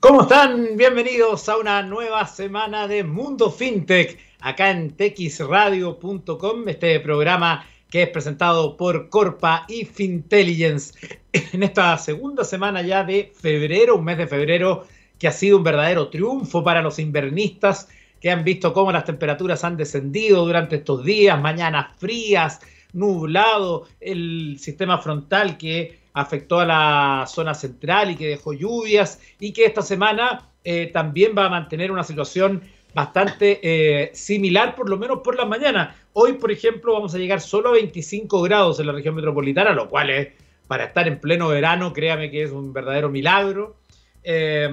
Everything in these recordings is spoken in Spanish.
¿Cómo están? Bienvenidos a una nueva semana de Mundo FinTech acá en texradio.com, este programa que es presentado por Corpa y Fintelligence en esta segunda semana ya de febrero, un mes de febrero que ha sido un verdadero triunfo para los invernistas que han visto cómo las temperaturas han descendido durante estos días, mañanas frías, nublado, el sistema frontal que afectó a la zona central y que dejó lluvias y que esta semana eh, también va a mantener una situación bastante eh, similar, por lo menos por la mañana. Hoy, por ejemplo, vamos a llegar solo a 25 grados en la región metropolitana, lo cual es, para estar en pleno verano, créame que es un verdadero milagro. Eh,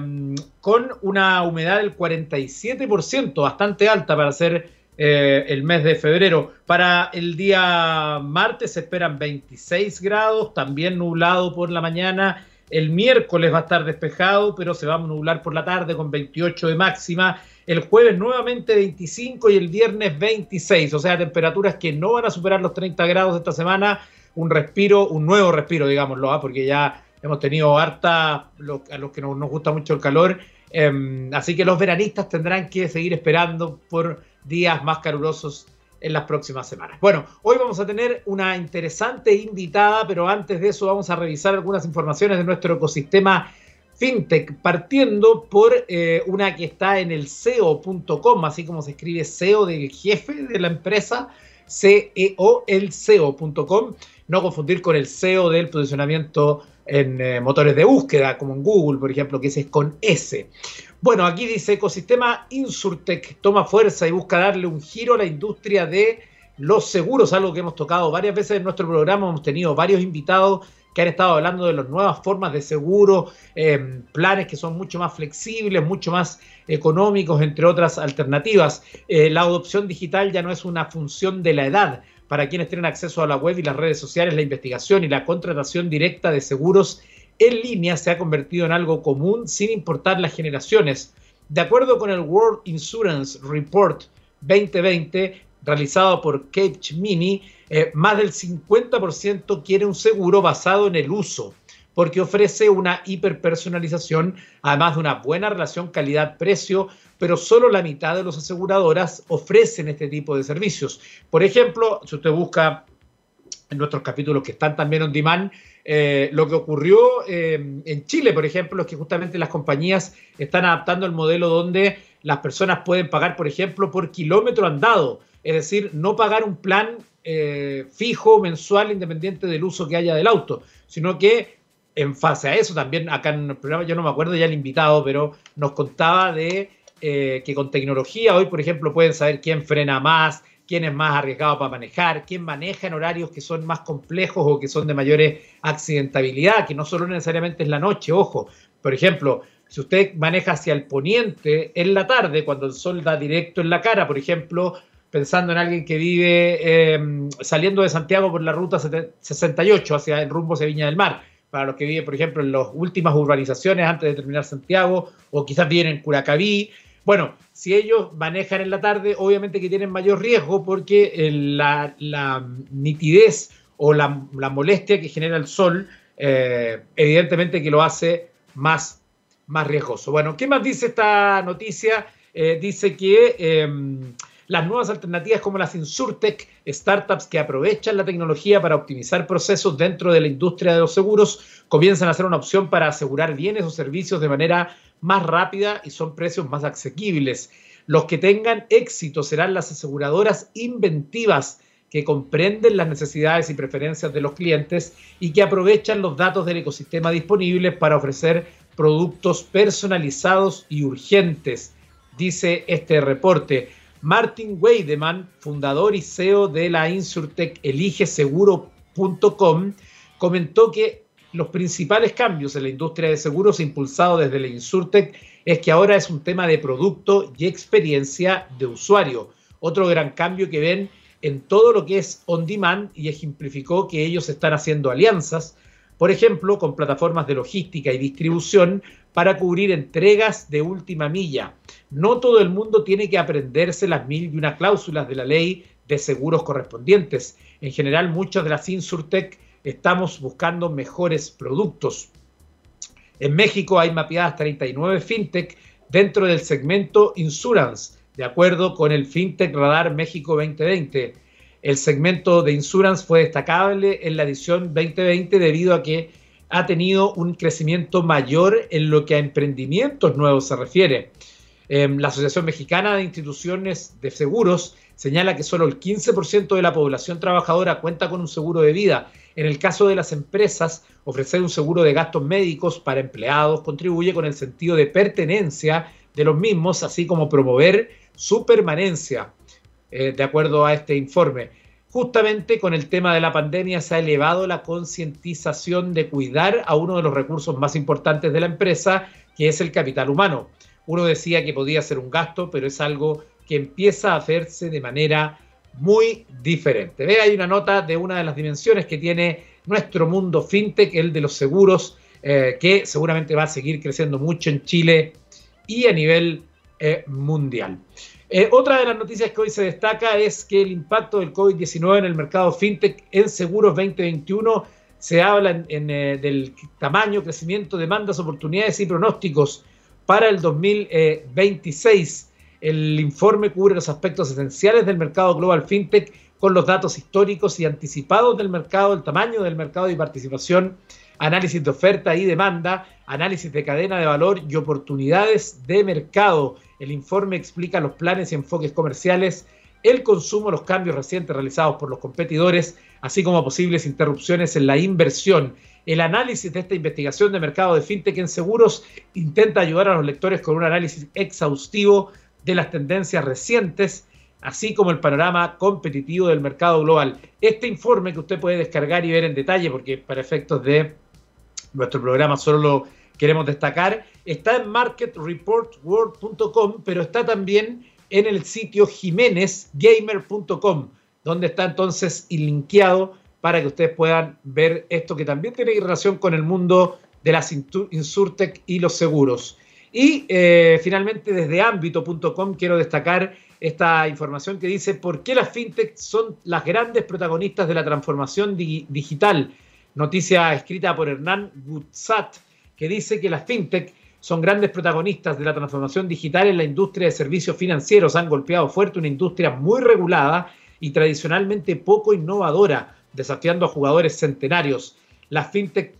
con una humedad del 47%, bastante alta para ser eh, el mes de febrero. Para el día martes se esperan 26 grados, también nublado por la mañana. El miércoles va a estar despejado, pero se va a nublar por la tarde con 28 de máxima. El jueves nuevamente 25 y el viernes 26. O sea, temperaturas que no van a superar los 30 grados esta semana. Un respiro, un nuevo respiro, digámoslo, ¿ah? porque ya hemos tenido harta, a los que nos, gusta mucho el calor. Em, así que los veranistas tendrán que seguir esperando por días más calurosos en las próximas semanas. Bueno, hoy vamos a tener una interesante invitada, pero antes de eso vamos a revisar algunas informaciones de nuestro ecosistema fintech, partiendo por eh, una que está en el SEO.com, así como se escribe SEO del jefe de la empresa, CEO, SEO.com, no confundir con el SEO del posicionamiento en eh, motores de búsqueda, como en Google, por ejemplo, que ese es con S. Bueno, aquí dice ecosistema Insurtech toma fuerza y busca darle un giro a la industria de los seguros, algo que hemos tocado varias veces en nuestro programa. Hemos tenido varios invitados que han estado hablando de las nuevas formas de seguro, em, planes que son mucho más flexibles, mucho más económicos, entre otras alternativas. Eh, la adopción digital ya no es una función de la edad. Para quienes tienen acceso a la web y las redes sociales, la investigación y la contratación directa de seguros en línea se ha convertido en algo común sin importar las generaciones. De acuerdo con el World Insurance Report 2020, realizado por Capgemini, eh, más del 50% quiere un seguro basado en el uso, porque ofrece una hiperpersonalización, además de una buena relación calidad-precio, pero solo la mitad de las aseguradoras ofrecen este tipo de servicios. Por ejemplo, si usted busca en nuestros capítulos que están también on demand, eh, lo que ocurrió eh, en Chile, por ejemplo, es que justamente las compañías están adaptando el modelo donde las personas pueden pagar, por ejemplo, por kilómetro andado, es decir, no pagar un plan eh, fijo, mensual, independiente del uso que haya del auto, sino que en fase a eso también, acá en el programa, yo no me acuerdo ya el invitado, pero nos contaba de que con tecnología hoy, por ejemplo, pueden saber quién frena más, quién es más arriesgado para manejar, quién maneja en horarios que son más complejos o que son de mayor accidentabilidad, que no solo necesariamente es la noche, ojo. Por ejemplo, si usted maneja hacia el poniente en la tarde, cuando el sol da directo en la cara, por ejemplo, pensando en alguien que vive em, saliendo de Santiago por la ruta 68 hacia el rumbo Viña del Mar, para los que viven, por ejemplo, en las últimas urbanizaciones antes de terminar Santiago, o quizás viven en Curacaví, bueno, si ellos manejan en la tarde, obviamente que tienen mayor riesgo porque la, nitidez o la, molestia que genera el sol, eh, evidentemente que lo hace más, más riesgoso. Bueno, ¿qué más dice esta noticia? Eh, dice que em, las nuevas alternativas como las Insurtech, startups que aprovechan la tecnología para optimizar procesos dentro de la industria de los seguros, comienzan a ser una opción para asegurar bienes o servicios de manera más rápida y son precios más asequibles. Los que tengan éxito serán las aseguradoras inventivas que comprenden las necesidades y preferencias de los clientes y que aprovechan los datos del ecosistema disponibles para ofrecer productos personalizados y urgentes, dice este reporte. Martin Weideman, fundador y CEO de la Insurtech eligeseguro.com, comentó que los principales cambios en la industria de seguros impulsados desde la Insurtech es que ahora es un tema de producto y experiencia de usuario. Otro gran cambio que ven en todo lo que es on demand y ejemplificó que ellos están haciendo alianzas, por ejemplo, con plataformas de logística y distribución para cubrir entregas de última milla. No todo el mundo tiene que aprenderse las mil y una cláusulas de la ley de seguros correspondientes. En general, muchas de las Insurtech estamos buscando mejores productos. En México hay mapeadas 39 fintech dentro del segmento Insurance, de acuerdo con el Fintech Radar México 2020. El segmento de Insurance fue destacable en la edición 2020 debido a que ha tenido un crecimiento mayor en lo que a emprendimientos nuevos se refiere. Em, la Asociación Mexicana de Instituciones de Seguros señala que solo el 15% de la población trabajadora cuenta con un seguro de vida. En el caso de las empresas, ofrecer un seguro de gastos médicos para empleados contribuye con el sentido de pertenencia de los mismos, así como promover su permanencia, eh, de acuerdo a este informe. Justamente con el tema de la pandemia se ha elevado la concientización de cuidar a uno de los recursos más importantes de la empresa, que es el capital humano. Uno decía que podía ser un gasto, pero es algo que empieza a hacerse de manera muy diferente. Ve, hay una nota de una de las dimensiones que tiene nuestro mundo fintech, el de los seguros, eh, que seguramente va a seguir creciendo mucho en Chile y a nivel eh, mundial. Eh, otra de las noticias que hoy se destaca es que el impacto del COVID-19 en el mercado fintech en seguros 2021 se habla en, del tamaño, crecimiento, demandas, oportunidades y pronósticos para el 2026. El informe cubre los aspectos esenciales del mercado global fintech con los datos históricos y anticipados del mercado, el tamaño del mercado y participación, análisis de oferta y demanda, análisis de cadena de valor y oportunidades de mercado. El informe explica los planes y enfoques comerciales, el consumo, los cambios recientes realizados por los competidores, así como posibles interrupciones en la inversión el análisis de esta investigación de mercado de fintech en seguros intenta ayudar a los lectores con un análisis exhaustivo de las tendencias recientes, así como el panorama competitivo del mercado global. Este informe que usted puede descargar y ver en detalle, porque para efectos de nuestro programa solo lo queremos destacar, está en marketreportworld.com, pero está también en el sitio jiménezgamer.com, donde está entonces linkeado para que ustedes puedan ver esto que también tiene relación con el mundo de las Insurtech y los seguros. Y eh, finalmente desde ámbito.com quiero destacar esta información que dice por qué las fintech son las grandes protagonistas de la transformación digital. Noticia escrita por Hernán Gutzat, que dice que las fintech son grandes protagonistas de la transformación digital en la industria de servicios financieros. Han golpeado fuerte una industria muy regulada y tradicionalmente poco innovadora desafiando a jugadores centenarios. Las fintech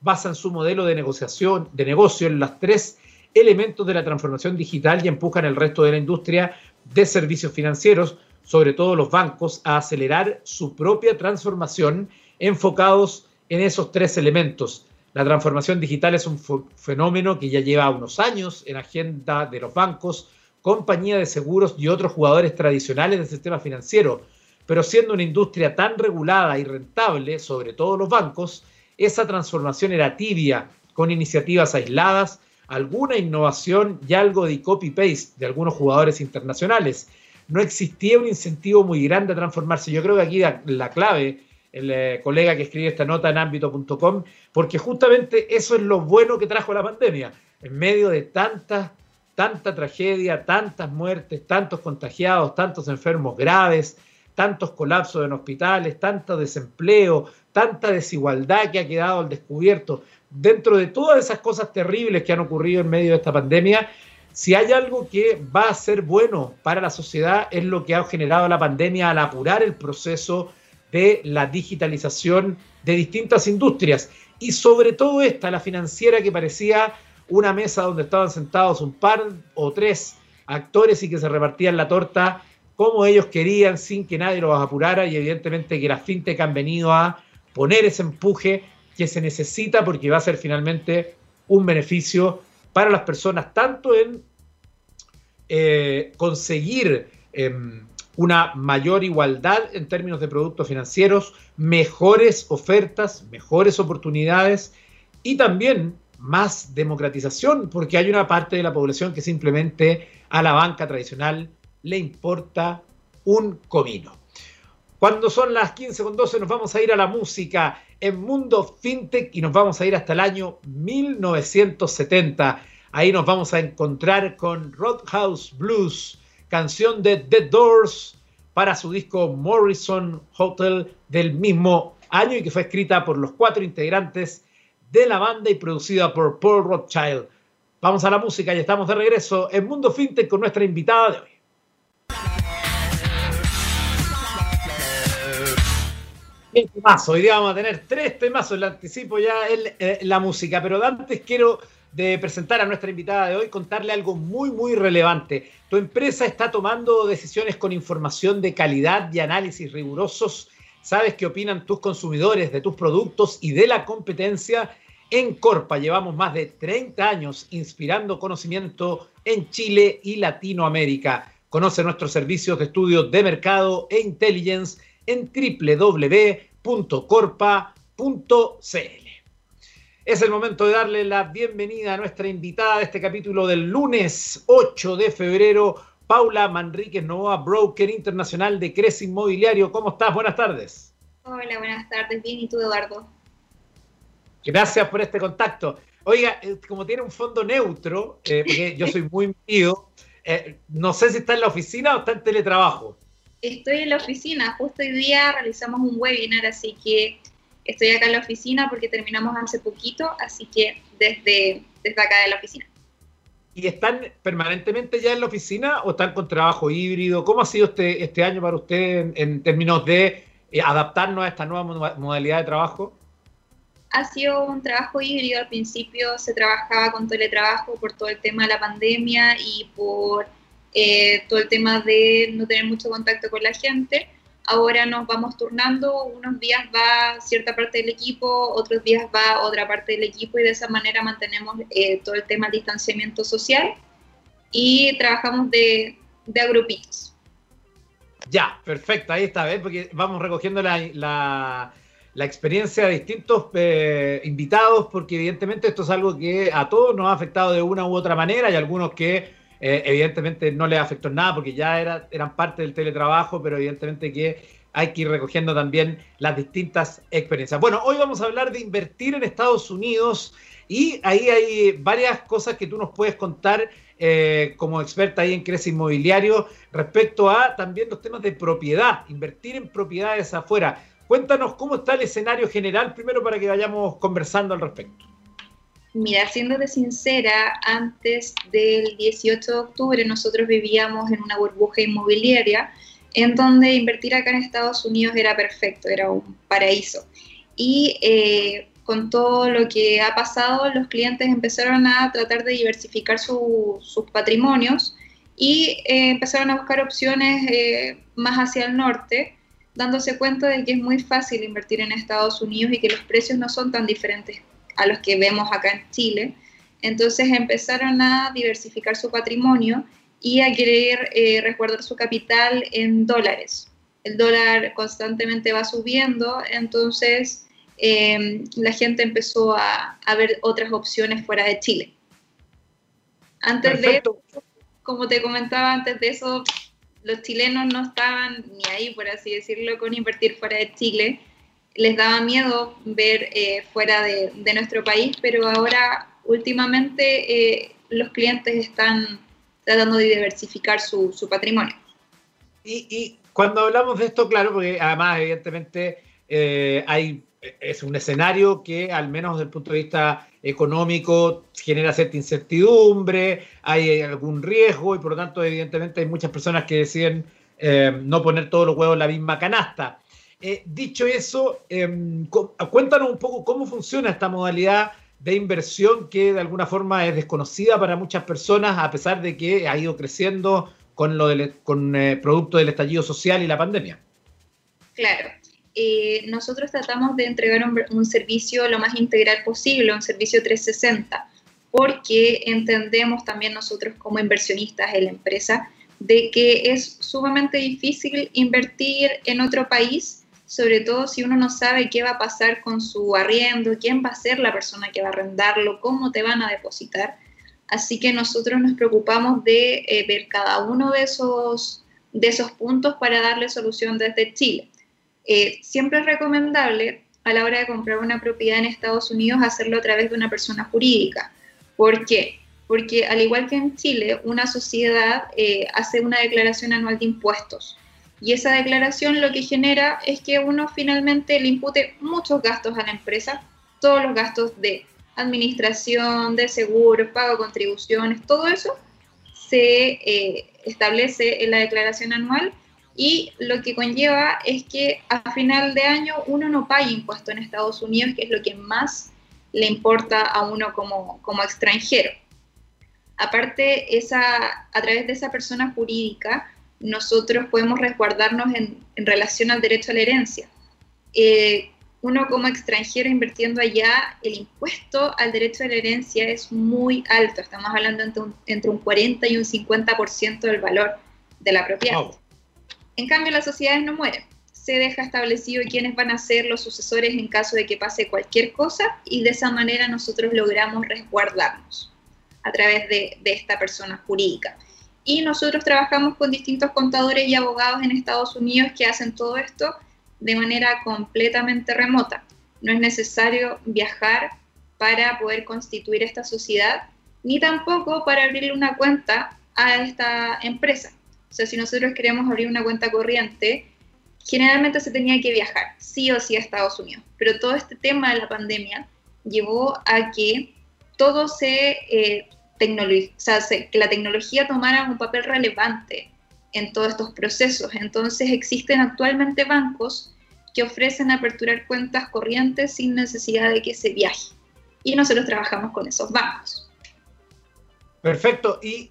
basan su modelo de negociación, de negocio en los tres elementos de la transformación digital y empujan el resto de la industria de servicios financieros, sobre todo los bancos, a acelerar su propia transformación enfocados en esos tres elementos. La transformación digital es un fenómeno que ya lleva unos años en agenda de los bancos, compañías de seguros y otros jugadores tradicionales del sistema financiero pero siendo una industria tan regulada y rentable, sobre todo los bancos, esa transformación era tibia, con iniciativas aisladas, alguna innovación y algo de copy-paste de algunos jugadores internacionales. No existía un incentivo muy grande a transformarse. Yo creo que aquí la, clave, el eh, colega que escribe esta nota en ámbito.com, porque justamente eso es lo bueno que trajo la pandemia. En medio de tanta, tanta tragedia, tantas muertes, tantos contagiados, tantos enfermos graves, tantos colapsos en hospitales, tanto desempleo, tanta desigualdad que ha quedado al descubierto. Dentro de todas esas cosas terribles que han ocurrido en medio de esta pandemia, si hay algo que va a ser bueno para la sociedad es lo que ha generado la pandemia al apurar el proceso de la digitalización de distintas industrias. Y sobre todo esta, la financiera que parecía una mesa donde estaban sentados un par o tres actores y que se repartían la torta como ellos querían sin que nadie los apurara y evidentemente que las fintech han venido a poner ese empuje que se necesita porque va a ser finalmente un beneficio para las personas, tanto en eh, conseguir em, una mayor igualdad en términos de productos financieros, mejores ofertas, mejores oportunidades y también más democratización, porque hay una parte de la población que simplemente a la banca tradicional le importa un comino. Cuando son las 15 con 12 nos vamos a ir a la música en Mundo FinTech y nos vamos a ir hasta el año 1970. Ahí nos vamos a encontrar con Roadhouse Blues, canción de The Doors para su disco Morrison Hotel del mismo año y que fue escrita por los cuatro integrantes de la banda y producida por Paul Rothschild. Vamos a la música y estamos de regreso en Mundo Fintech con nuestra invitada de hoy. Hoy día vamos a tener tres temazos, le anticipo ya en, eh, la música, pero antes quiero de presentar a nuestra invitada de hoy, contarle algo muy, muy relevante. Tu empresa está tomando decisiones con información de calidad y análisis rigurosos. Sabes qué opinan tus consumidores de tus productos y de la competencia. En Corpa llevamos más de 30 años inspirando conocimiento en Chile y Latinoamérica. Conoce nuestros servicios de estudio de mercado e intelligence en www.corpa.cl. Es el momento de darle la bienvenida a nuestra invitada de este capítulo del lunes 8 de febrero, Paula Manríquez Novoa, broker internacional de Cres Inmobiliario. ¿Cómo estás? Buenas tardes. Hola, buenas tardes. Bien, ¿y tú, Eduardo? Gracias por este contacto. Oiga, eh, como tiene un fondo neutro, eh, porque yo soy muy metido, eh, no sé si está en la oficina o está en teletrabajo estoy en la oficina. Justo hoy día realizamos un webinar, así que estoy acá en la oficina porque terminamos hace poquito, así que desde, desde acá de la oficina. ¿Y están permanentemente ya en la oficina o están con trabajo híbrido? ¿Cómo ha sido este, este año para usted en, términos de eh, adaptarnos a esta nueva modalidad de trabajo? Ha sido un trabajo híbrido. Al principio se trabajaba con teletrabajo por todo el tema de la pandemia y por eh, todo el tema de no tener mucho contacto con la gente. Ahora nos vamos turnando, unos días va cierta parte del equipo, otros días va otra parte del equipo y de esa manera mantenemos eh, todo el tema del distanciamiento social y trabajamos de, de agrupitos. Ya, perfecto, ahí está, ¿ves? Porque vamos recogiendo la, la, experiencia de distintos eh, invitados, porque evidentemente esto es algo que a todos nos ha afectado de una u otra manera, hay algunos que eh, evidentemente no les afectó nada porque ya era, eran parte del teletrabajo, pero evidentemente que hay que ir recogiendo también las distintas experiencias. Bueno, hoy vamos a hablar de invertir en Estados Unidos y ahí hay varias cosas que tú nos puedes contar eh, como experta ahí en Crece Inmobiliario respecto a también los temas de propiedad, invertir en propiedades afuera. Cuéntanos cómo está el escenario general primero para que vayamos conversando al respecto. Mira, siéndote sincera, antes del 18 de octubre nosotros vivíamos en una burbuja inmobiliaria en donde invertir acá en Estados Unidos era perfecto, era un paraíso. Y eh, con todo lo que ha pasado, los clientes empezaron a tratar de diversificar sus patrimonios y eh, empezaron a buscar opciones eh, más hacia el norte, dándose cuenta de que es muy fácil invertir en Estados Unidos y que los precios no son tan diferentes a los que vemos acá en Chile. Entonces empezaron a diversificar su patrimonio y a querer eh, resguardar su capital en dólares. El dólar constantemente va subiendo, entonces em, la gente empezó a, ver otras opciones fuera de Chile. Antes de eso, como te comentaba antes de eso, los chilenos no estaban ni ahí, por así decirlo, con invertir fuera de Chile les daba miedo ver eh, fuera de, nuestro país, pero ahora últimamente eh, los clientes están tratando de diversificar su, patrimonio. Y, cuando hablamos de esto, claro, porque además evidentemente eh, hay, es un escenario que al menos desde el punto de vista económico genera cierta incertidumbre, hay algún riesgo y por lo tanto evidentemente hay muchas personas que deciden no poner todos los huevos en la misma canasta. Eh, dicho eso, em, cuéntanos un poco cómo funciona esta modalidad de inversión que de alguna forma es desconocida para muchas personas, a pesar de que ha ido creciendo con, lo del, con eh, producto del estallido social y la pandemia. Claro. Eh, nosotros tratamos de entregar un, servicio lo más integral posible, un servicio 360, porque entendemos también nosotros como inversionistas en la empresa de que es sumamente difícil invertir en otro país sobre todo si uno no sabe qué va a pasar con su arriendo, quién va a ser la persona que va a arrendarlo, cómo te van a depositar. Así que nosotros nos preocupamos de eh, ver cada uno de esos, de esos puntos para darle solución desde Chile. Eh, siempre es recomendable a la hora de comprar una propiedad en Estados Unidos hacerlo a través de una persona jurídica. ¿Por qué? Porque al igual que en Chile, una sociedad eh, hace una declaración anual de impuestos y esa declaración lo que genera es que uno finalmente le impute muchos gastos a la empresa, todos los gastos de administración, de seguros, pago de contribuciones, todo eso se eh, establece en la declaración anual y lo que conlleva es que a final de año uno no pague impuesto en Estados Unidos, que es lo que más le importa a uno como, como extranjero. Aparte, esa, a través de esa persona jurídica, nosotros podemos resguardarnos en, en relación al derecho a la herencia. Eh, uno como extranjero invirtiendo allá, el impuesto al derecho a la herencia es muy alto. Estamos hablando entre un, entre un 40 y un 50% del valor de la propiedad. En cambio, las sociedades no mueren. Se deja establecido quiénes van a ser los sucesores en caso de que pase cualquier cosa y de esa manera nosotros logramos resguardarnos a través de, de esta persona jurídica. Y nosotros trabajamos con distintos contadores y abogados en Estados Unidos que hacen todo esto de manera completamente remota. No es necesario viajar para poder constituir esta sociedad, ni tampoco para abrirle una cuenta a esta empresa. O sea, si nosotros queremos abrir una cuenta corriente, generalmente se tenía que viajar, sí o sí a Estados Unidos. Pero todo este tema de la pandemia llevó a que todo se, eh, que la tecnología tomara un papel relevante en todos estos procesos. Entonces existen actualmente bancos que ofrecen aperturar cuentas corrientes sin necesidad de que se viaje. Y nosotros trabajamos con esos bancos. Perfecto. Y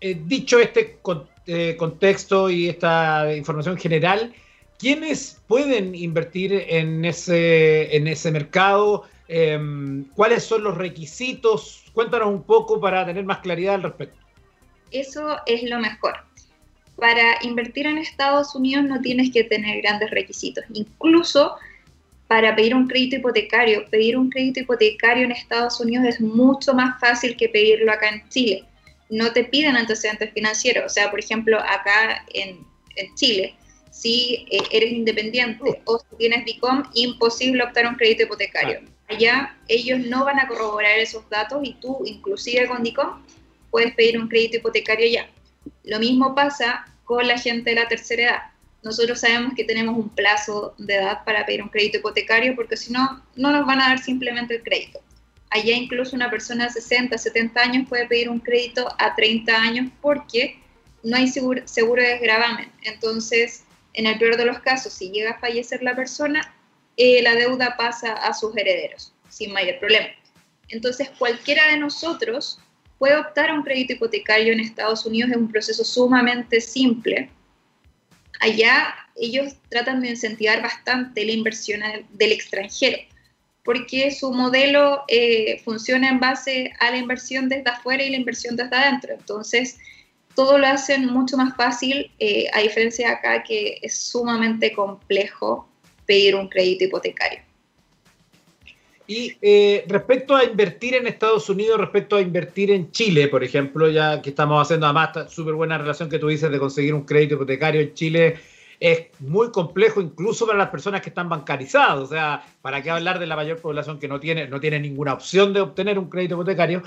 eh, dicho este eh, contexto y esta información general, ¿quiénes pueden invertir en ese, en ese mercado? Em, ¿Cuáles son los requisitos? Cuéntanos un poco para tener más claridad al respecto. Eso es lo mejor para invertir en Estados Unidos no tienes que tener grandes requisitos. Incluso para pedir un crédito hipotecario, pedir un crédito hipotecario en Estados Unidos es mucho más fácil que pedirlo acá en Chile. No te piden antecedentes financieros. O sea, por ejemplo, acá en, Chile, si eh, eres independiente uh. o si tienes DICOM, imposible optar un crédito hipotecario. Allá ellos no van a corroborar esos datos y tú, inclusive con DICOM, puedes pedir un crédito hipotecario ya. Lo mismo pasa con la gente de la tercera edad. Nosotros sabemos que tenemos un plazo de edad para pedir un crédito hipotecario porque si no, no nos van a dar simplemente el crédito. Allá incluso una persona de 60, 70 años puede pedir un crédito a 30 años porque no hay seguro, seguro de gravamen. Entonces, en el peor de los casos, si llega a fallecer la persona, eh, la deuda pasa a sus herederos sin mayor problema. Entonces, cualquiera de nosotros puede optar a un crédito hipotecario en Estados Unidos es un proceso sumamente simple. Allá ellos tratan de incentivar bastante la inversión del extranjero, porque su modelo eh, funciona en base a la inversión desde afuera y la inversión desde adentro. Entonces, todo lo hacen mucho más fácil, eh, a diferencia de acá que es sumamente complejo pedir un crédito hipotecario. Y eh, respecto a invertir en Estados Unidos, respecto a invertir en Chile, por ejemplo, ya que estamos haciendo además súper buena relación que tú dices de conseguir un crédito hipotecario en Chile, es muy complejo incluso para las personas que están bancarizadas. O sea, ¿para qué hablar de la mayor población que no tiene, no tiene ninguna opción de obtener un crédito hipotecario?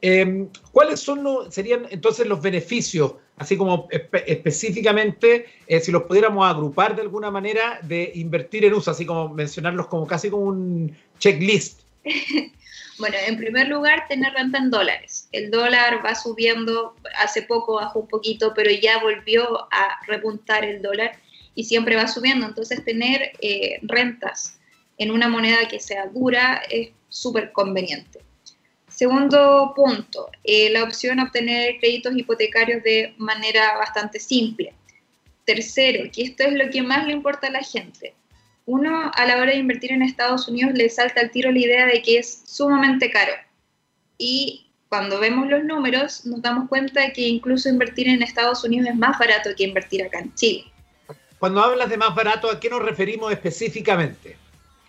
Em, ¿Cuáles son los, serían entonces los beneficios, así como específicamente, eh, si los pudiéramos agrupar de alguna manera, de invertir en USA, así como mencionarlos como casi como un checklist? bueno, en primer lugar, tener renta en dólares. El dólar va subiendo, hace poco bajó un poquito, pero ya volvió a repuntar el dólar y siempre va subiendo. Entonces, tener eh, rentas en una moneda que sea dura es súper conveniente. Segundo punto, eh, la opción a obtener créditos hipotecarios de manera bastante simple. Tercero, que esto es lo que más le importa a la gente. Uno, a la hora de invertir en Estados Unidos, le salta al tiro la idea de que es sumamente caro. Y cuando vemos los números, nos damos cuenta de que incluso invertir en Estados Unidos es más barato que invertir acá en Chile. Cuando hablas de más barato, ¿a qué nos referimos específicamente?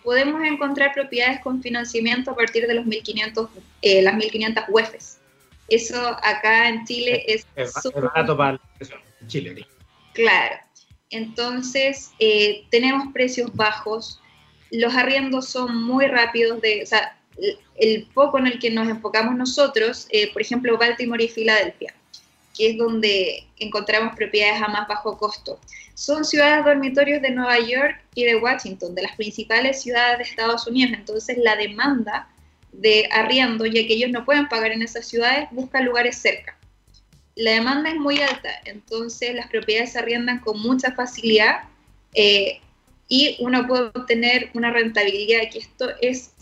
Podemos encontrar propiedades con financiamiento a partir de los 1500, eh, las 1500 UEFs. Eso acá en Chile es, es, barato para Chile. Claro. Entonces, eh, tenemos precios bajos, los arriendos son muy rápidos, de, o sea, el, poco en el que nos enfocamos nosotros, eh, por ejemplo, Baltimore y Filadelfia. Que es donde encontramos propiedades a más bajo costo. Son ciudades dormitorios de Nueva York y de Washington, de las principales ciudades de Estados Unidos. Entonces la demanda de arriendo, ya que ellos no pueden pagar en esas ciudades, busca lugares cerca. La demanda es muy alta, entonces las propiedades se arriendan con mucha facilidad eh, y uno puede obtener una rentabilidad, que esto es,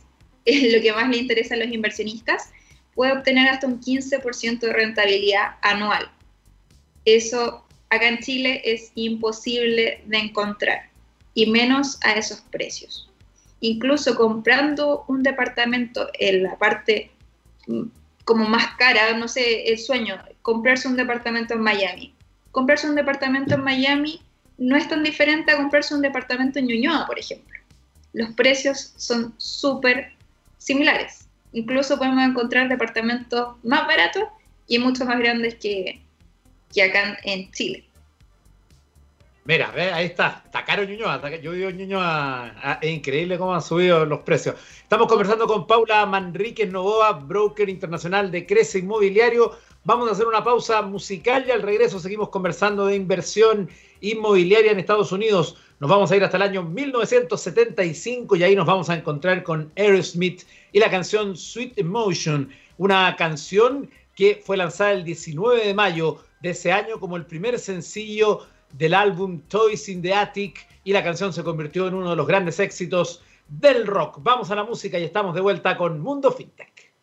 es lo que más le interesa a los inversionistas, puede obtener hasta un 15% de rentabilidad anual. Eso acá en Chile es imposible de encontrar, y menos a esos precios. Incluso comprando un departamento en la parte mm, como más cara, no sé, el sueño, comprarse un departamento en Miami. Comprarse un departamento en Miami no es tan diferente a comprarse un departamento en Ñuñoa, por ejemplo. Los precios son súper similares. Incluso podemos encontrar departamentos más baratos y mucho más grandes que, que acá en Chile. Mira, ahí está, está caro Ñuñoa, yo en Ñuñoa, ah, es increíble cómo han subido los precios. Estamos conversando con Paula Manríquez Novoa, broker internacional de Crece Inmobiliario. Vamos a hacer una pausa musical y al regreso seguimos conversando de inversión inmobiliaria en Estados Unidos. Nos vamos a ir hasta el año 1975 y ahí nos vamos a encontrar con Aerosmith y la canción Sweet Emotion, una canción que fue lanzada el 19 de mayo de ese año como el primer sencillo del álbum Toys in the Attic y la canción se convirtió en uno de los grandes éxitos del rock. Vamos a la música y estamos de vuelta con Mundo FinTech.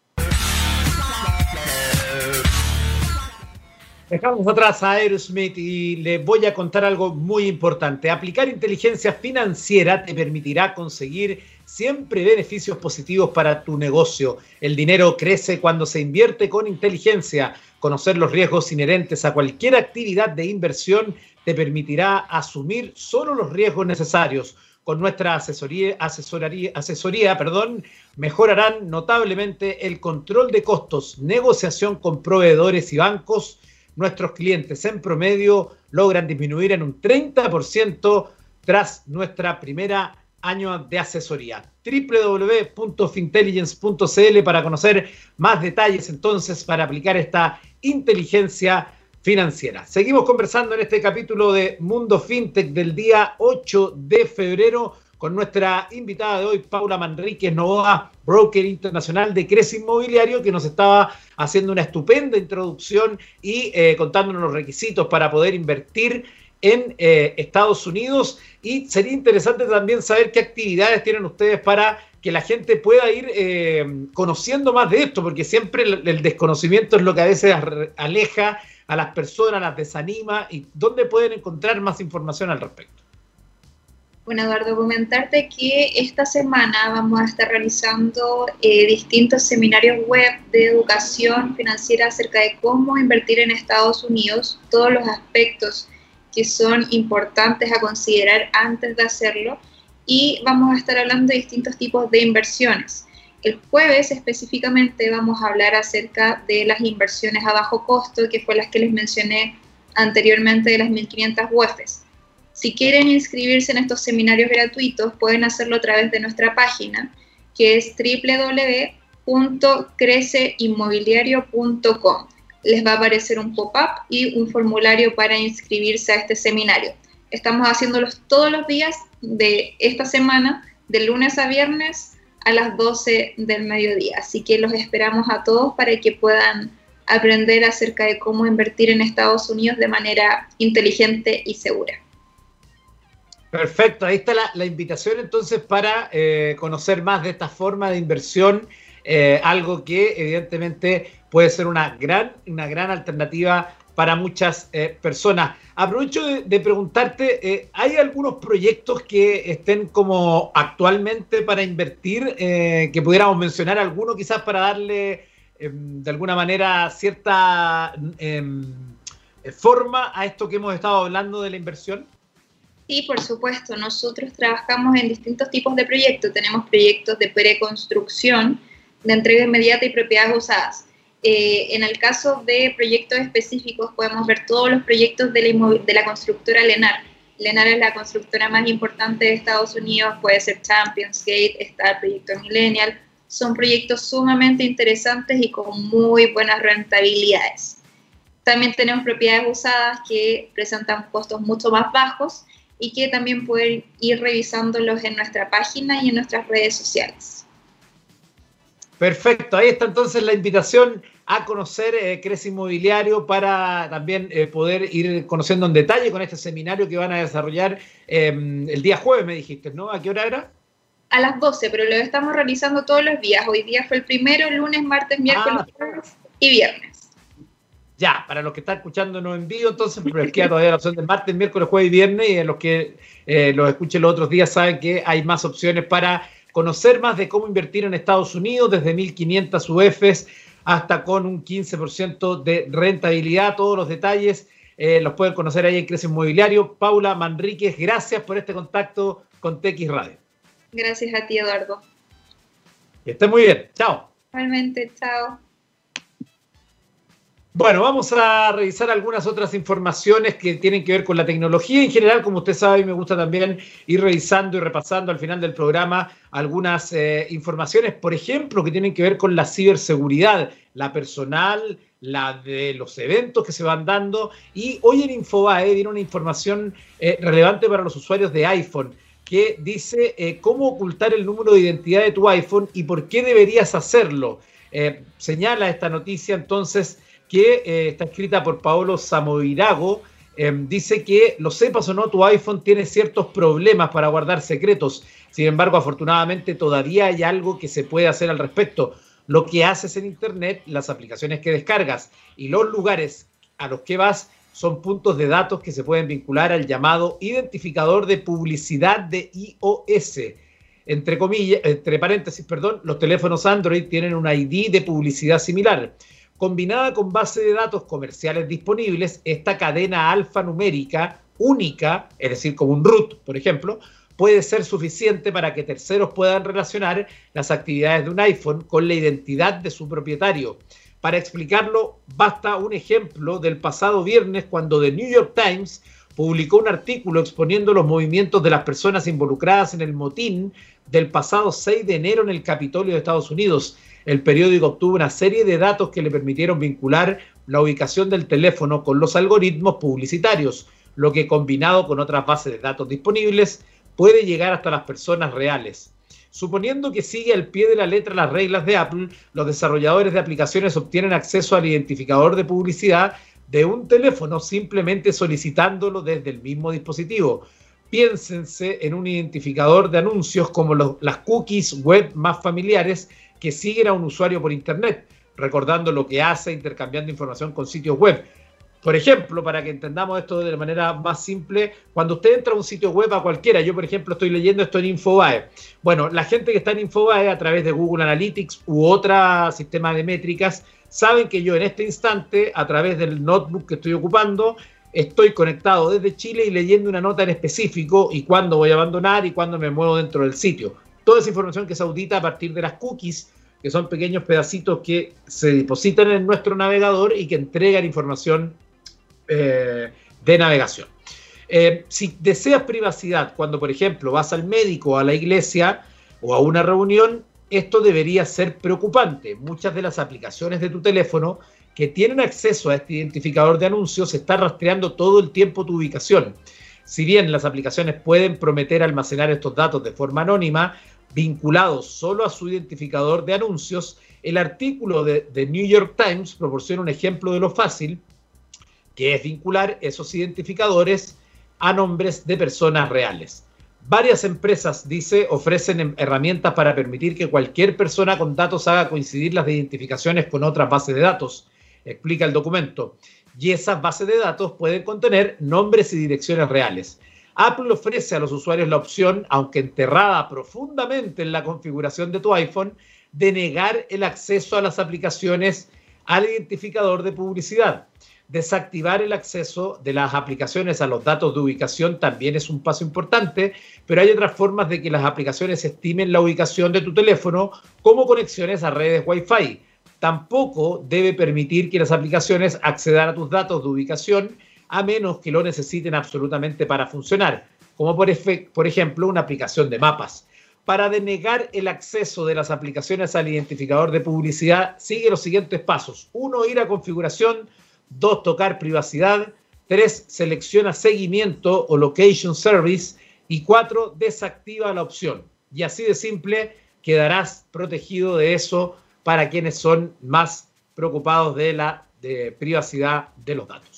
Dejamos atrás a Aerosmith y le voy a contar algo muy importante. Aplicar inteligencia financiera te permitirá conseguir siempre beneficios positivos para tu negocio. El dinero crece cuando se invierte con inteligencia. Conocer los riesgos inherentes a cualquier actividad de inversión te permitirá asumir solo los riesgos necesarios. Con nuestra asesoría, asesoría, asesoría perdón, mejorarán notablemente el control de costos, negociación con proveedores y bancos nuestros clientes en promedio logran disminuir en un 30% tras nuestra primera año de asesoría. www.fintelligence.cl para conocer más detalles entonces para aplicar esta inteligencia financiera. Seguimos conversando en este capítulo de Mundo FinTech del día 8 de febrero con nuestra invitada de hoy, Paula Manríquez Novoa, broker internacional de Crece Inmobiliario, que nos estaba haciendo una estupenda introducción y eh, contándonos los requisitos para poder invertir en eh, Estados Unidos. Y sería interesante también saber qué actividades tienen ustedes para que la gente pueda ir eh, conociendo más de esto, porque siempre el, desconocimiento es lo que a veces aleja a las personas, las desanima, y dónde pueden encontrar más información al respecto. Bueno, Eduardo, comentarte que esta semana vamos a estar realizando eh, distintos seminarios web de educación financiera acerca de cómo invertir en Estados Unidos, todos los aspectos que son importantes a considerar antes de hacerlo y vamos a estar hablando de distintos tipos de inversiones. El jueves específicamente vamos a hablar acerca de las inversiones a bajo costo, que fue las que les mencioné anteriormente de las 1500 UEFs. Si quieren inscribirse en estos seminarios gratuitos, pueden hacerlo a través de nuestra página, que es www.creceinmobiliario.com. Les va a aparecer un pop-up y un formulario para inscribirse a este seminario. Estamos haciéndolos todos los días de esta semana, de lunes a viernes a las 12 del mediodía. Así que los esperamos a todos para que puedan aprender acerca de cómo invertir en Estados Unidos de manera inteligente y segura. Perfecto, ahí está la, invitación entonces para eh, conocer más de esta forma de inversión, eh, algo que evidentemente puede ser una gran, una gran alternativa para muchas eh, personas. Aprovecho de, preguntarte, ¿hay algunos proyectos que estén como actualmente para invertir, que pudiéramos mencionar alguno quizás para darle em, de alguna manera cierta em, forma a esto que hemos estado hablando de la inversión? Sí, por supuesto. Nosotros trabajamos en distintos tipos de proyectos. Tenemos proyectos de preconstrucción, de entrega inmediata y propiedades usadas. Eh, en el caso de proyectos específicos, podemos ver todos los proyectos de la, de la constructora Lenar. Lenar es la constructora más importante de Estados Unidos, puede ser Champions Gate, está el proyecto Millennial. Son proyectos sumamente interesantes y con muy buenas rentabilidades. También tenemos propiedades usadas que presentan costos mucho más bajos y que también pueden ir revisándolos en nuestra página y en nuestras redes sociales. Perfecto, ahí está entonces la invitación a conocer eh, Crece Inmobiliario para también eh, poder ir conociendo en detalle con este seminario que van a desarrollar em, el día jueves, me dijiste, ¿no? ¿A qué hora era? A las 12, pero lo estamos realizando todos los días. Hoy día fue el primero, lunes, martes, miércoles, ah. y viernes. Ya, para los que están escuchando no en vivo, entonces, pero queda todavía la opción de martes, miércoles, jueves y viernes, y los que eh, los escuchen los otros días saben que hay más opciones para conocer más de cómo invertir en Estados Unidos, desde 1.500 UFs hasta con un 15% de rentabilidad. Todos los detalles eh, los pueden conocer ahí en Crece Inmobiliario. Paula Manríquez, gracias por este contacto con TX Radio. Gracias a ti, Eduardo. Que estés muy bien. Chao. Igualmente, chao. Bueno, vamos a revisar algunas otras informaciones que tienen que ver con la tecnología en general. Como usted sabe, me gusta también ir revisando y repasando al final del programa algunas eh, informaciones, por ejemplo, que tienen que ver con la ciberseguridad, la personal, la de los eventos que se van dando. Y hoy en Infobae viene una información eh, relevante para los usuarios de iPhone que dice eh, cómo ocultar el número de identidad de tu iPhone y por qué deberías hacerlo. señala esta noticia entonces que eh, está escrita por Paolo Samovirago. Em, dice que, lo sepas o no, tu iPhone tiene ciertos problemas para guardar secretos. Sin embargo, afortunadamente todavía hay algo que se puede hacer al respecto. Lo que haces en Internet, las aplicaciones que descargas y los lugares a los que vas son puntos de datos que se pueden vincular al llamado identificador de publicidad de iOS. Entre comillas, entre paréntesis, perdón, los teléfonos Android tienen un ID de publicidad similar. Combinada con base de datos comerciales disponibles, esta cadena alfanumérica única, es decir, como un root, por ejemplo, puede ser suficiente para que terceros puedan relacionar las actividades de un iPhone con la identidad de su propietario. Para explicarlo, basta un ejemplo del pasado viernes cuando The New York Times publicó un artículo exponiendo los movimientos de las personas involucradas en el motín del pasado 6 de enero en el Capitolio de Estados Unidos el periódico obtuvo una serie de datos que le permitieron vincular la ubicación del teléfono con los algoritmos publicitarios, lo que combinado con otras bases de datos disponibles puede llegar hasta las personas reales. Suponiendo que sigue al pie de la letra las reglas de Apple, los desarrolladores de aplicaciones obtienen acceso al identificador de publicidad de un teléfono simplemente solicitándolo desde el mismo dispositivo. Piénsense en un identificador de anuncios como las cookies web más familiares que siguen a un usuario por Internet, recordando lo que hace, intercambiando información con sitios web. Por ejemplo, para que entendamos esto de manera más simple, cuando usted entra a un sitio web a cualquiera, yo por ejemplo estoy leyendo esto en Infobae. Bueno, la gente que está en Infobae a través de Google Analytics u otro sistema de métricas, saben que yo en este instante, a través del notebook que estoy ocupando, estoy conectado desde Chile y leyendo una nota en específico y cuándo voy a abandonar y cuándo me muevo dentro del sitio toda esa información que se audita a partir de las cookies, que son pequeños pedacitos que se depositan en nuestro navegador y que entregan información eh, de navegación. Eh, si deseas privacidad cuando, por ejemplo, vas al médico, a la iglesia o a una reunión, esto debería ser preocupante. Muchas de las aplicaciones de tu teléfono que tienen acceso a este identificador de anuncios están rastreando todo el tiempo tu ubicación. Si bien las aplicaciones pueden prometer almacenar estos datos de forma anónima, vinculados solo a su identificador de anuncios, el artículo de The New York Times proporciona un ejemplo de lo fácil que es vincular esos identificadores a nombres de personas reales. Varias empresas, dice, ofrecen herramientas para permitir que cualquier persona con datos haga coincidir las identificaciones con otras bases de datos, explica el documento. Y esas bases de datos pueden contener nombres y direcciones reales. Apple ofrece a los usuarios la opción, aunque enterrada profundamente en la configuración de tu iPhone, de negar el acceso a las aplicaciones al identificador de publicidad. Desactivar el acceso de las aplicaciones a los datos de ubicación también es un paso importante, pero hay otras formas de que las aplicaciones estimen la ubicación de tu teléfono como conexiones a redes Wi-Fi. Tampoco debe permitir que las aplicaciones accedan a tus datos de ubicación a menos que lo necesiten absolutamente para funcionar, como por, ejemplo una aplicación de mapas. Para denegar el acceso de las aplicaciones al identificador de publicidad, sigue los siguientes pasos. Uno, ir a configuración. 2. Tocar privacidad. 3. Selecciona seguimiento o location service. Y 4. Desactiva la opción. Y así de simple quedarás protegido de eso para quienes son más preocupados de la privacidad de los datos.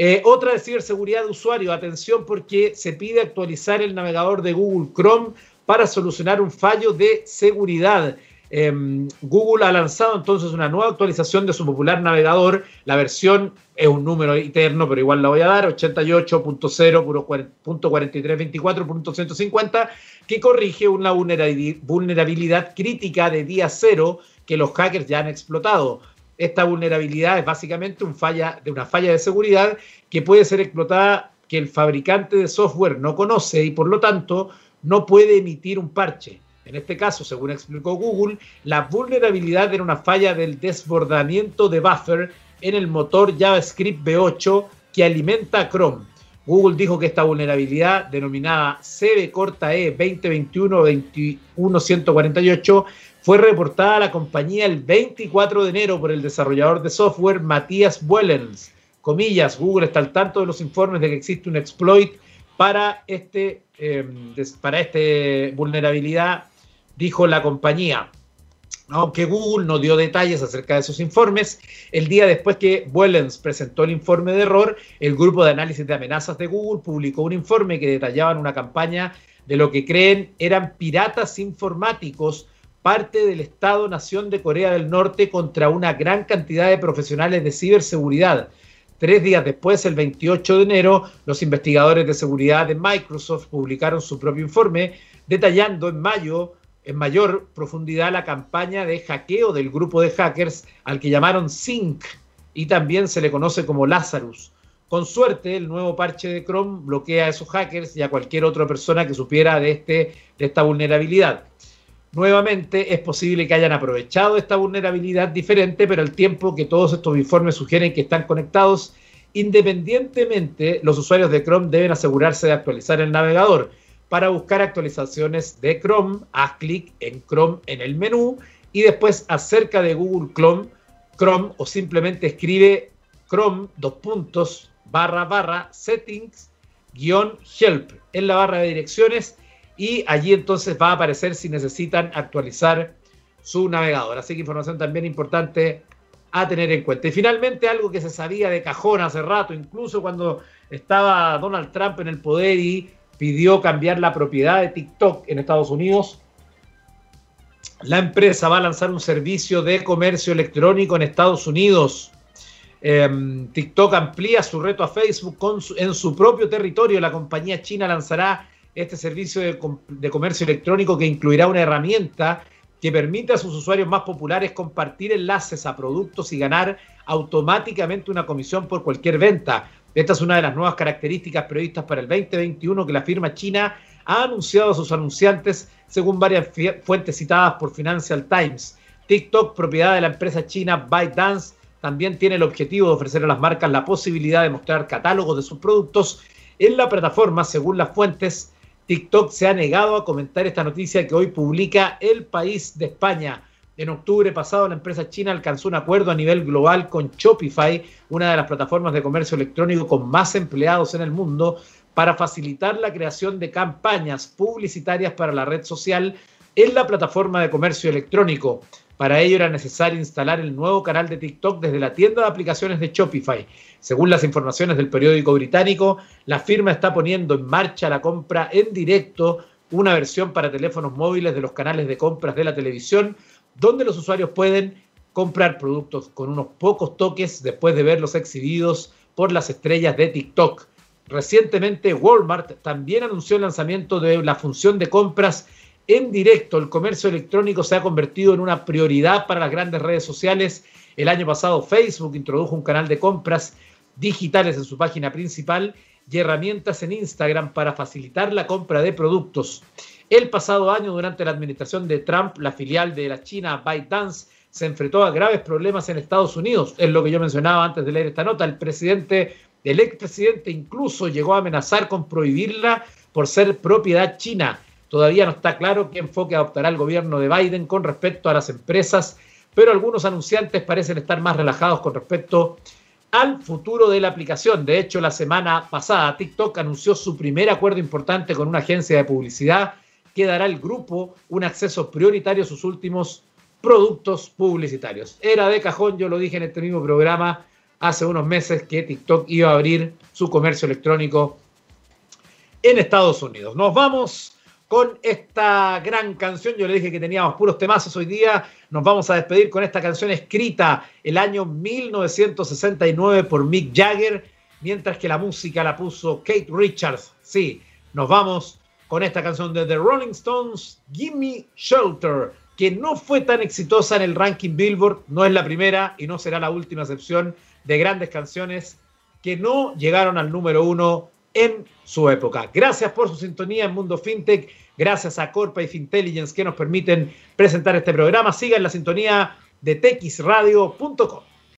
Eh, otra de ciberseguridad de usuario, atención porque se pide actualizar el navegador de Google Chrome para solucionar un fallo de seguridad. Em, Google ha lanzado entonces una nueva actualización de su popular navegador. La versión es un número eterno, pero igual la voy a dar, 88.0.4324.150, que corrige una vulnerabilidad crítica de día cero que los hackers ya han explotado. Esta vulnerabilidad es básicamente una falla de seguridad que puede ser explotada que el fabricante de software no conoce y por lo tanto no puede emitir un parche. En este caso, según explicó Google, la vulnerabilidad era una falla del desbordamiento de buffer en el motor JavaScript V8 que alimenta Chrome. Google dijo que esta vulnerabilidad, denominada CB corta E 2021-21148, fue reportada a la compañía el 24 de enero por el desarrollador de software Matías Wellens. Comillas, Google está al tanto de los informes de que existe un exploit para este, em, para este vulnerabilidad, dijo la compañía. Aunque Google no dio detalles acerca de esos informes, el día después que Wellens presentó el informe de error, el grupo de análisis de amenazas de Google publicó un informe que detallaba una campaña de lo que creen eran piratas informáticos parte del Estado-Nación de Corea del Norte contra una gran cantidad de profesionales de ciberseguridad. Tres días después, el 28 de enero, los investigadores de seguridad de Microsoft publicaron su propio informe detallando en mayo en mayor profundidad la campaña de hackeo del grupo de hackers al que llamaron Sync y también se le conoce como Lazarus. Con suerte, el nuevo parche de Chrome bloquea a esos hackers y a cualquier otra persona que supiera de, este, de esta vulnerabilidad. Nuevamente, es posible que hayan aprovechado esta vulnerabilidad diferente, pero al tiempo que todos estos informes sugieren que están conectados, independientemente, los usuarios de Chrome deben asegurarse de actualizar el navegador. Para buscar actualizaciones de Chrome, haz clic en Chrome en el menú y después acerca de Google Chrome, Chrome o simplemente escribe Chrome dos puntos barra barra settings guion help en la barra de direcciones y allí entonces va a aparecer si necesitan actualizar su navegador. Así que información también importante a tener en cuenta. Y finalmente algo que se sabía de cajón hace rato, incluso cuando estaba Donald Trump en el poder y pidió cambiar la propiedad de TikTok en Estados Unidos. La empresa va a lanzar un servicio de comercio electrónico en Estados Unidos. Em, TikTok amplía su reto a Facebook en su propio territorio. La compañía china lanzará este servicio de, comercio electrónico que incluirá una herramienta que permite a sus usuarios más populares compartir enlaces a productos y ganar automáticamente una comisión por cualquier venta. Esta es una de las nuevas características previstas para el 2021 que la firma china ha anunciado a sus anunciantes, según varias fuentes citadas por Financial Times. TikTok, propiedad de la empresa china ByteDance, también tiene el objetivo de ofrecer a las marcas la posibilidad de mostrar catálogos de sus productos en la plataforma, según las fuentes TikTok se ha negado a comentar esta noticia que hoy publica El País de España. En octubre pasado, la empresa china alcanzó un acuerdo a nivel global con Shopify, una de las plataformas de comercio electrónico con más empleados en el mundo, para facilitar la creación de campañas publicitarias para la red social en la plataforma de comercio electrónico. Para ello era necesario instalar el nuevo canal de TikTok desde la tienda de aplicaciones de Shopify. Según las informaciones del periódico británico, la firma está poniendo en marcha la compra en directo, una versión para teléfonos móviles de los canales de compras de la televisión, donde los usuarios pueden comprar productos con unos pocos toques después de verlos exhibidos por las estrellas de TikTok. Recientemente Walmart también anunció el lanzamiento de la función de compras en directo. El comercio electrónico se ha convertido en una prioridad para las grandes redes sociales. El año pasado Facebook introdujo un canal de compras digitales en su página principal y herramientas en Instagram para facilitar la compra de productos. El pasado año, durante la administración de Trump, la filial de la China ByteDance se enfrentó a graves problemas en Estados Unidos. Es lo que yo mencionaba antes de leer esta nota. El presidente, el expresidente incluso llegó a amenazar con prohibirla por ser propiedad china. Todavía no está claro qué enfoque adoptará el gobierno de Biden con respecto a las empresas, pero algunos anunciantes parecen estar más relajados con respecto al futuro de la aplicación. De hecho, la semana pasada TikTok anunció su primer acuerdo importante con una agencia de publicidad que dará al grupo un acceso prioritario a sus últimos productos publicitarios. Era de cajón, yo lo dije en este mismo programa hace unos meses que TikTok iba a abrir su comercio electrónico en Estados Unidos. Nos vamos con esta gran canción. Yo le dije que teníamos puros temazos hoy día. Nos vamos a despedir con esta canción escrita el año 1969 por Mick Jagger, mientras que la música la puso Kate Richards. Sí, nos vamos con esta canción de The Rolling Stones, Gimme Shelter, que no fue tan exitosa en el ranking Billboard, no es la primera y no será la última excepción de grandes canciones que no llegaron al número uno en su época. Gracias por su sintonía en Mundo FinTech, gracias a Corpa y Fintelligence que nos permiten presentar este programa. Sigan la sintonía de texradio.com.